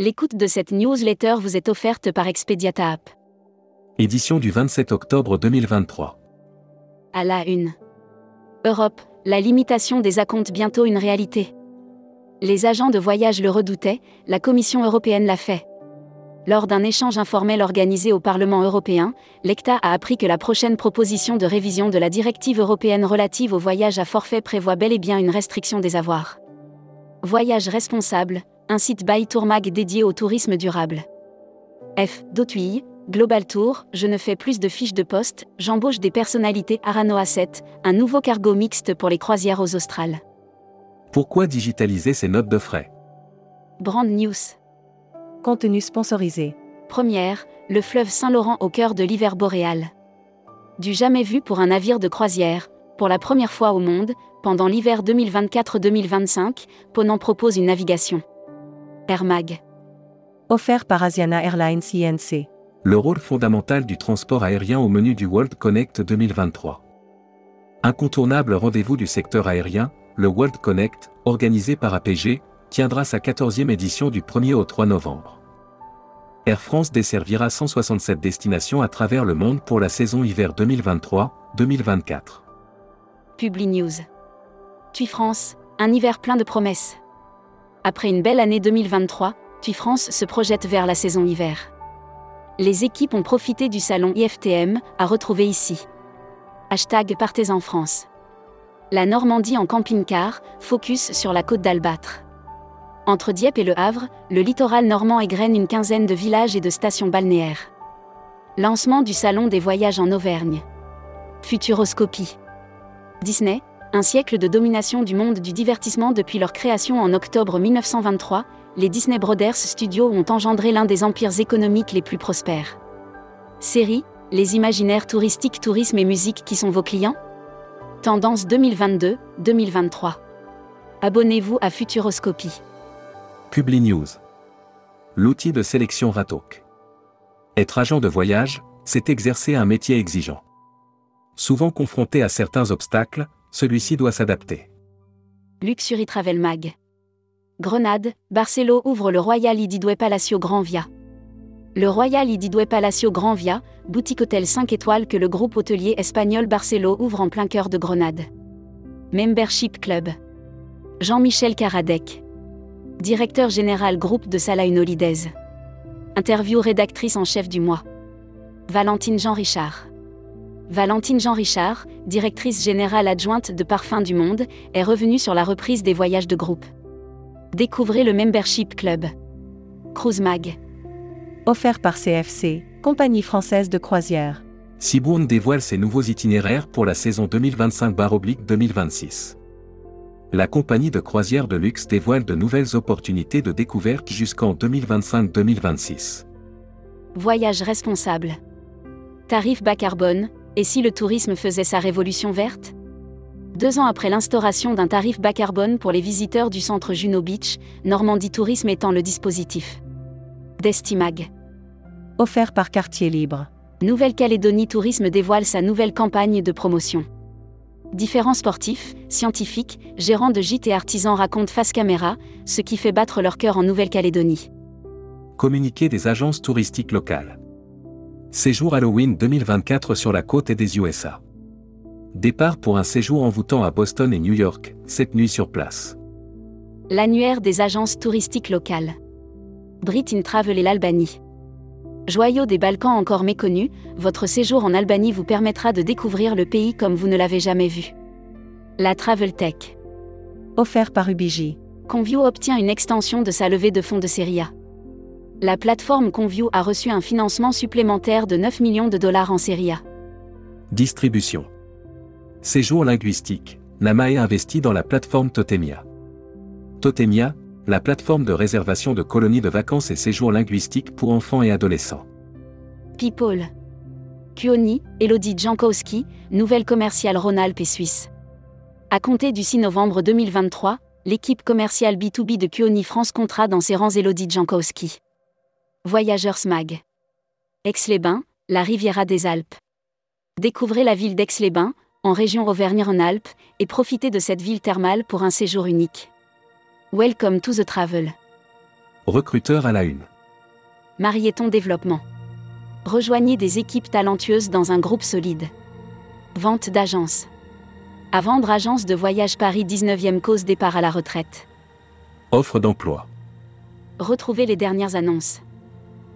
L'écoute de cette newsletter vous est offerte par Expediata App. Édition du 27 octobre 2023. À la une. Europe, la limitation des acomptes bientôt une réalité. Les agents de voyage le redoutaient, la Commission européenne l'a fait. Lors d'un échange informel organisé au Parlement européen, l'ECTA a appris que la prochaine proposition de révision de la directive européenne relative au voyage à forfait prévoit bel et bien une restriction des avoirs. Voyage responsable, un site by Tourmag dédié au tourisme durable. F. Dautuille, Global Tour, je ne fais plus de fiches de poste, j'embauche des personnalités Arano Asset, un nouveau cargo mixte pour les croisières aux Australes. Pourquoi digitaliser ces notes de frais? Brand News. Contenu sponsorisé. Première, le fleuve Saint-Laurent au cœur de l'hiver boréal. Du jamais vu pour un navire de croisière, pour la première fois au monde, pendant l'hiver 2024-2025, Ponant propose une navigation. Air Mag. Offert par Asiana Airlines INC. Le rôle fondamental du transport aérien au menu du World Connect 2023. Incontournable rendez-vous du secteur aérien, le World Connect, organisé par APG, tiendra sa 14e édition du 1er au 3 novembre. Air France desservira 167 destinations à travers le monde pour la saison hiver 2023-2024. Publi News. TUI France, un hiver plein de promesses. Après une belle année 2023, TUI France se projette vers la saison hiver. Les équipes ont profité du salon IFTM, à retrouver ici. Hashtag Partez en France. La Normandie en camping-car, focus sur la côte d'Albâtre. Entre Dieppe et Le Havre, le littoral normand égrène une quinzaine de villages et de stations balnéaires. Lancement du Salon des voyages en Auvergne. Futuroscopie. Disney, un siècle de domination du monde du divertissement depuis leur création en octobre 1923, les Disney Brothers Studios ont engendré l'un des empires économiques les plus prospères. Série, les imaginaires touristiques, tourisme et musique qui sont vos clients? Tendance 2022-2023. Abonnez-vous à Futuroscopie. Publi News. L'outil de sélection Ratok. Être agent de voyage, c'est exercer un métier exigeant. Souvent confronté à certains obstacles, celui-ci doit s'adapter. Luxury Travel Mag. Grenade, Barcelo ouvre le Royal Ididwe Palacio Grand Via. Le Royal Ididwe Palacio Grand Via, boutique hôtel 5 étoiles que le groupe hôtelier espagnol Barcelo ouvre en plein cœur de Grenade. Membership Club. Jean-Michel Karadec. Directeur général groupe de Salah Holidays. Interview rédactrice en chef du mois. Valentine Jean-Richard. Valentine Jean-Richard, directrice générale adjointe de Parfums du Monde, est revenue sur la reprise des voyages de groupe. Découvrez le Membership Club. Cruise Mag. Offert par CFC, compagnie française de croisière. Cibourne dévoile ses nouveaux itinéraires pour la saison 2025-2026. La compagnie de croisière de luxe dévoile de nouvelles opportunités de découverte jusqu'en 2025-2026. Voyage responsable. Tarif bas carbone, et si le tourisme faisait sa révolution verte? Deux ans après l'instauration d'un tarif bas carbone pour les visiteurs du centre Juno Beach, Normandie Tourisme étant le dispositif. Destimag. Offert par Quartier Libre. Nouvelle-Calédonie Tourisme dévoile sa nouvelle campagne de promotion. Différents sportifs, scientifiques, gérants de gîtes et artisans racontent face caméra ce qui fait battre leur cœur en Nouvelle-Calédonie. Communiqué des agences touristiques locales. Séjour Halloween 2024 sur la côte et des USA. Départ pour un séjour envoûtant à Boston et New York, cette nuit sur place. L'annuaire des agences touristiques locales. Brit in Travel et l'Albanie. Joyau des Balkans encore méconnu, votre séjour en Albanie vous permettra de découvrir le pays comme vous ne l'avez jamais vu. La Travel Tech. Offert par Ubiji. Convio obtient une extension de sa levée de fonds de série A. La plateforme Convio a reçu un financement supplémentaire de 9 millions de dollars en série A. Distribution. Séjour linguistique. Namae investit dans la plateforme Totemia. Totemia, la plateforme de réservation de colonies de vacances et séjours linguistiques pour enfants et adolescents. People. Kuoni, Elodie Jankowski, nouvelle commerciale Rhône-Alpes et Suisse. À compter du 6 novembre 2023, l'équipe commerciale B2B de Kuoni France comptera dans ses rangs Elodie Jankowski. Voyageurs Smag. Aix-les-Bains, la Riviera des Alpes. Découvrez la ville d'Aix-les-Bains, en région Auvergne-Rhône-Alpes, et profitez de cette ville thermale pour un séjour unique. Welcome to the travel. Recruteur à la une. Marieton Développement. Rejoignez des équipes talentueuses dans un groupe solide. Vente d'agence. À vendre agence de voyage Paris 19e cause départ à la retraite. Offre d'emploi. Retrouvez les dernières annonces.